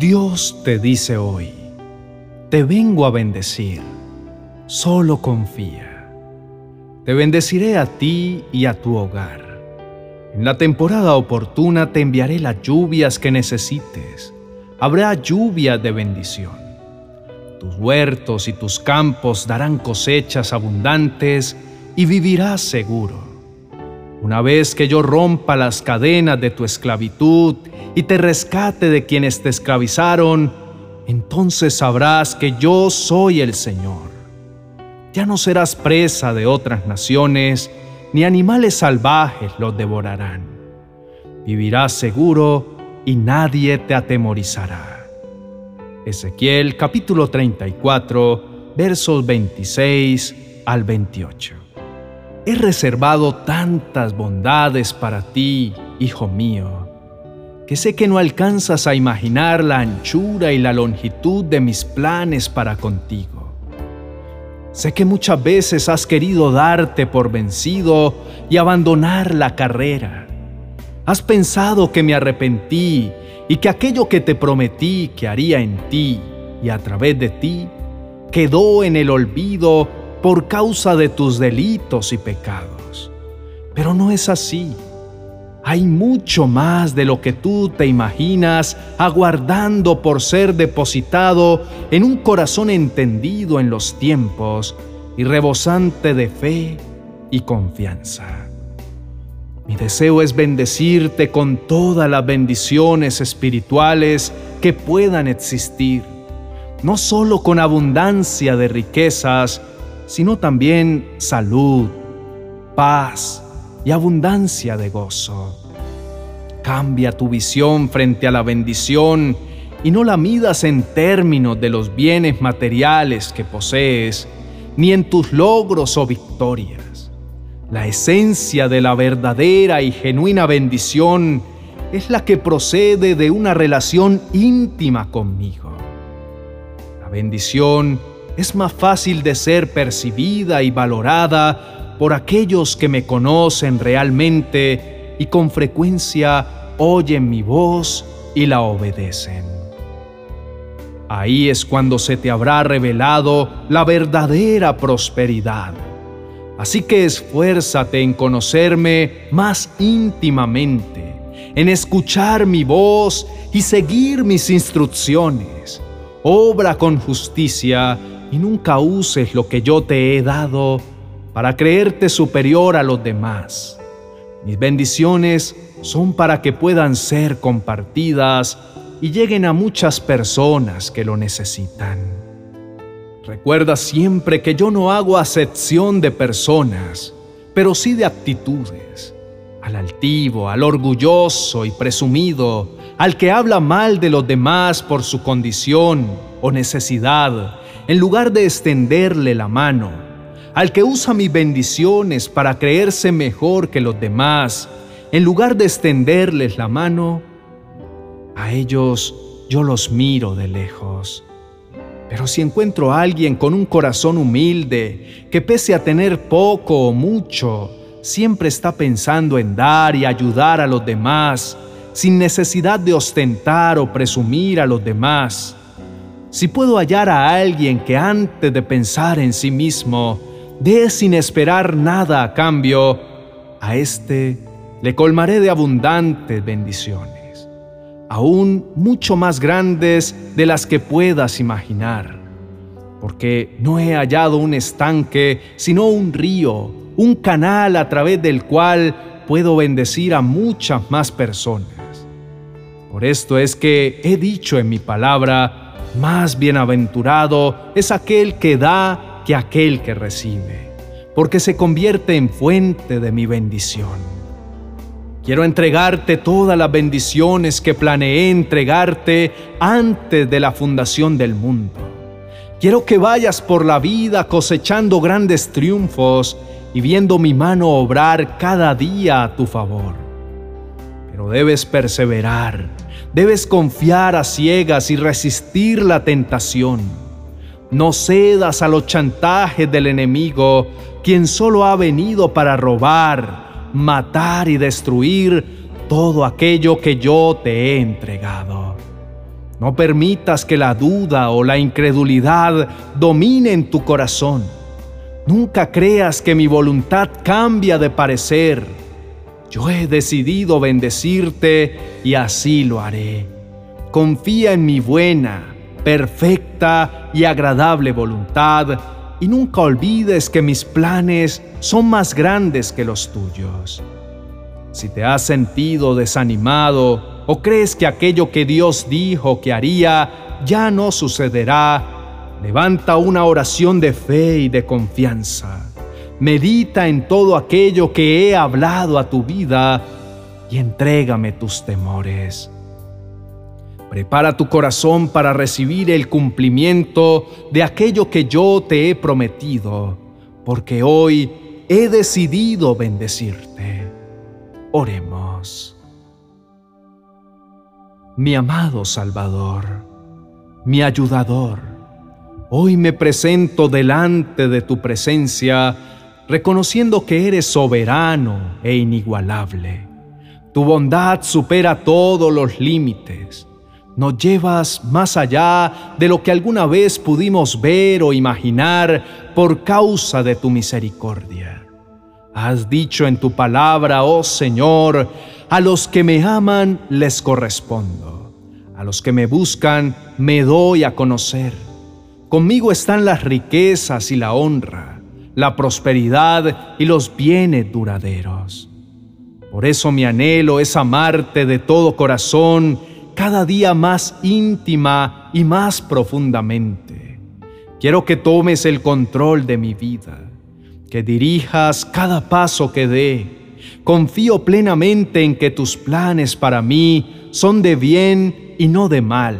Dios te dice hoy, te vengo a bendecir, solo confía. Te bendeciré a ti y a tu hogar. En la temporada oportuna te enviaré las lluvias que necesites. Habrá lluvia de bendición. Tus huertos y tus campos darán cosechas abundantes y vivirás seguro. Una vez que yo rompa las cadenas de tu esclavitud y te rescate de quienes te esclavizaron, entonces sabrás que yo soy el Señor. Ya no serás presa de otras naciones, ni animales salvajes los devorarán. Vivirás seguro y nadie te atemorizará. Ezequiel capítulo 34, versos 26 al 28. He reservado tantas bondades para ti, hijo mío, que sé que no alcanzas a imaginar la anchura y la longitud de mis planes para contigo. Sé que muchas veces has querido darte por vencido y abandonar la carrera. Has pensado que me arrepentí y que aquello que te prometí que haría en ti y a través de ti quedó en el olvido por causa de tus delitos y pecados. Pero no es así. Hay mucho más de lo que tú te imaginas aguardando por ser depositado en un corazón entendido en los tiempos y rebosante de fe y confianza. Mi deseo es bendecirte con todas las bendiciones espirituales que puedan existir, no solo con abundancia de riquezas, sino también salud, paz, y abundancia de gozo. Cambia tu visión frente a la bendición y no la midas en términos de los bienes materiales que posees, ni en tus logros o victorias. La esencia de la verdadera y genuina bendición es la que procede de una relación íntima conmigo. La bendición es más fácil de ser percibida y valorada por aquellos que me conocen realmente y con frecuencia oyen mi voz y la obedecen. Ahí es cuando se te habrá revelado la verdadera prosperidad. Así que esfuérzate en conocerme más íntimamente, en escuchar mi voz y seguir mis instrucciones. Obra con justicia y nunca uses lo que yo te he dado para creerte superior a los demás. Mis bendiciones son para que puedan ser compartidas y lleguen a muchas personas que lo necesitan. Recuerda siempre que yo no hago acepción de personas, pero sí de actitudes. Al altivo, al orgulloso y presumido, al que habla mal de los demás por su condición o necesidad, en lugar de extenderle la mano, al que usa mis bendiciones para creerse mejor que los demás, en lugar de extenderles la mano, a ellos yo los miro de lejos. Pero si encuentro a alguien con un corazón humilde, que pese a tener poco o mucho, siempre está pensando en dar y ayudar a los demás, sin necesidad de ostentar o presumir a los demás, si puedo hallar a alguien que antes de pensar en sí mismo, dé sin esperar nada a cambio, a éste le colmaré de abundantes bendiciones, aún mucho más grandes de las que puedas imaginar, porque no he hallado un estanque, sino un río, un canal a través del cual puedo bendecir a muchas más personas. Por esto es que he dicho en mi palabra, más bienaventurado es aquel que da que aquel que recibe, porque se convierte en fuente de mi bendición. Quiero entregarte todas las bendiciones que planeé entregarte antes de la fundación del mundo. Quiero que vayas por la vida cosechando grandes triunfos y viendo mi mano obrar cada día a tu favor. Pero debes perseverar, debes confiar a ciegas y resistir la tentación no cedas a los chantajes del enemigo, quien solo ha venido para robar, matar y destruir todo aquello que yo te he entregado. No permitas que la duda o la incredulidad dominen tu corazón. Nunca creas que mi voluntad cambia de parecer. Yo he decidido bendecirte y así lo haré. Confía en mi buena, perfecta y agradable voluntad y nunca olvides que mis planes son más grandes que los tuyos. Si te has sentido desanimado o crees que aquello que Dios dijo que haría ya no sucederá, levanta una oración de fe y de confianza. Medita en todo aquello que he hablado a tu vida y entrégame tus temores. Prepara tu corazón para recibir el cumplimiento de aquello que yo te he prometido, porque hoy he decidido bendecirte. Oremos. Mi amado Salvador, mi ayudador, hoy me presento delante de tu presencia, reconociendo que eres soberano e inigualable. Tu bondad supera todos los límites nos llevas más allá de lo que alguna vez pudimos ver o imaginar por causa de tu misericordia. Has dicho en tu palabra, oh Señor, a los que me aman les correspondo, a los que me buscan me doy a conocer. Conmigo están las riquezas y la honra, la prosperidad y los bienes duraderos. Por eso mi anhelo es amarte de todo corazón cada día más íntima y más profundamente. Quiero que tomes el control de mi vida, que dirijas cada paso que dé. Confío plenamente en que tus planes para mí son de bien y no de mal.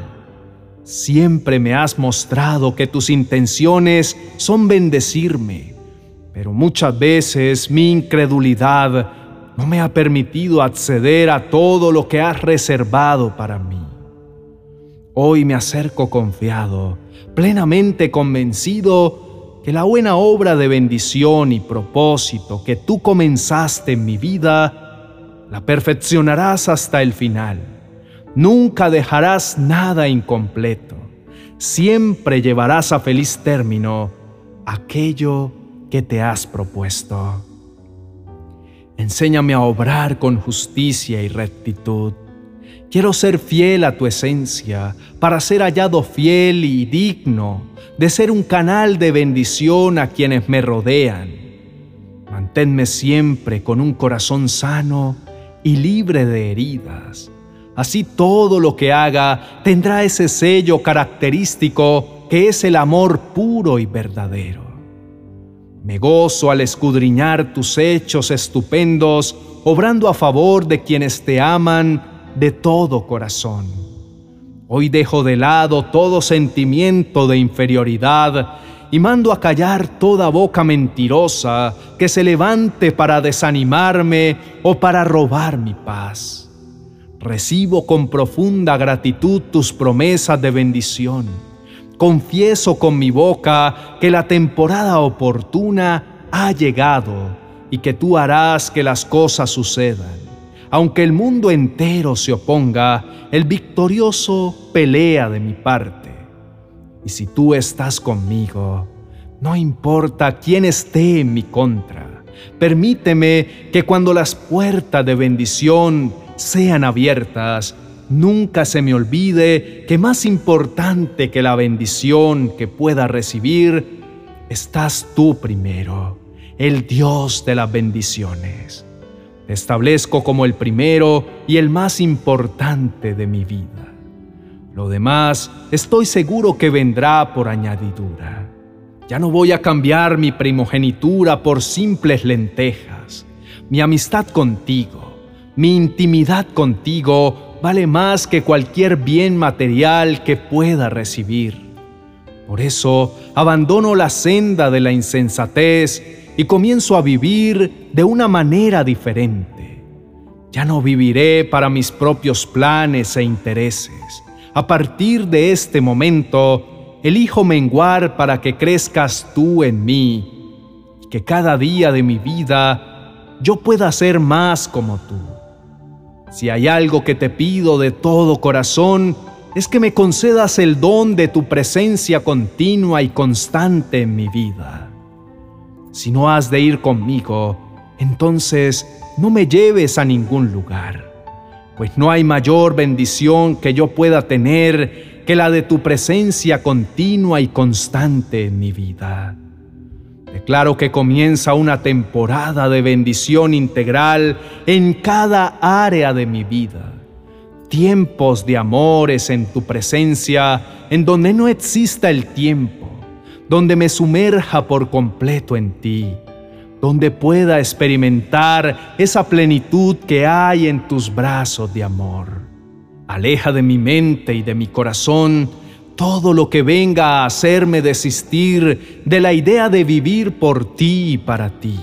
Siempre me has mostrado que tus intenciones son bendecirme, pero muchas veces mi incredulidad no me ha permitido acceder a todo lo que has reservado para mí. Hoy me acerco confiado, plenamente convencido que la buena obra de bendición y propósito que tú comenzaste en mi vida, la perfeccionarás hasta el final. Nunca dejarás nada incompleto. Siempre llevarás a feliz término aquello que te has propuesto. Enséñame a obrar con justicia y rectitud. Quiero ser fiel a tu esencia para ser hallado fiel y digno de ser un canal de bendición a quienes me rodean. Manténme siempre con un corazón sano y libre de heridas. Así todo lo que haga tendrá ese sello característico que es el amor puro y verdadero. Me gozo al escudriñar tus hechos estupendos, obrando a favor de quienes te aman de todo corazón. Hoy dejo de lado todo sentimiento de inferioridad y mando a callar toda boca mentirosa que se levante para desanimarme o para robar mi paz. Recibo con profunda gratitud tus promesas de bendición confieso con mi boca que la temporada oportuna ha llegado y que tú harás que las cosas sucedan. Aunque el mundo entero se oponga, el victorioso pelea de mi parte. Y si tú estás conmigo, no importa quién esté en mi contra, permíteme que cuando las puertas de bendición sean abiertas, Nunca se me olvide que más importante que la bendición que pueda recibir, estás tú primero, el Dios de las bendiciones. Te establezco como el primero y el más importante de mi vida. Lo demás estoy seguro que vendrá por añadidura. Ya no voy a cambiar mi primogenitura por simples lentejas. Mi amistad contigo, mi intimidad contigo vale más que cualquier bien material que pueda recibir. Por eso abandono la senda de la insensatez y comienzo a vivir de una manera diferente. Ya no viviré para mis propios planes e intereses. A partir de este momento, elijo menguar para que crezcas tú en mí y que cada día de mi vida yo pueda ser más como tú. Si hay algo que te pido de todo corazón, es que me concedas el don de tu presencia continua y constante en mi vida. Si no has de ir conmigo, entonces no me lleves a ningún lugar, pues no hay mayor bendición que yo pueda tener que la de tu presencia continua y constante en mi vida. Declaro que comienza una temporada de bendición integral en cada área de mi vida. Tiempos de amores en tu presencia, en donde no exista el tiempo, donde me sumerja por completo en ti, donde pueda experimentar esa plenitud que hay en tus brazos de amor. Aleja de mi mente y de mi corazón todo lo que venga a hacerme desistir de la idea de vivir por ti y para ti.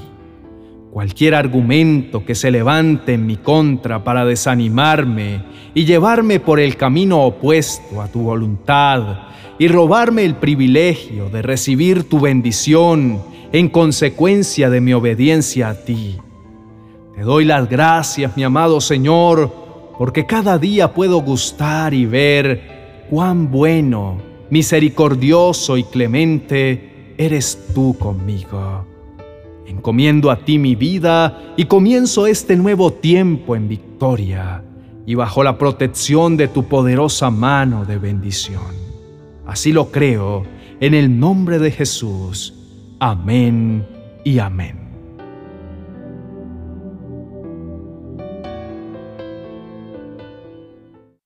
Cualquier argumento que se levante en mi contra para desanimarme y llevarme por el camino opuesto a tu voluntad y robarme el privilegio de recibir tu bendición en consecuencia de mi obediencia a ti. Te doy las gracias, mi amado Señor, porque cada día puedo gustar y ver cuán bueno, misericordioso y clemente eres tú conmigo. Encomiendo a ti mi vida y comienzo este nuevo tiempo en victoria y bajo la protección de tu poderosa mano de bendición. Así lo creo en el nombre de Jesús. Amén y amén.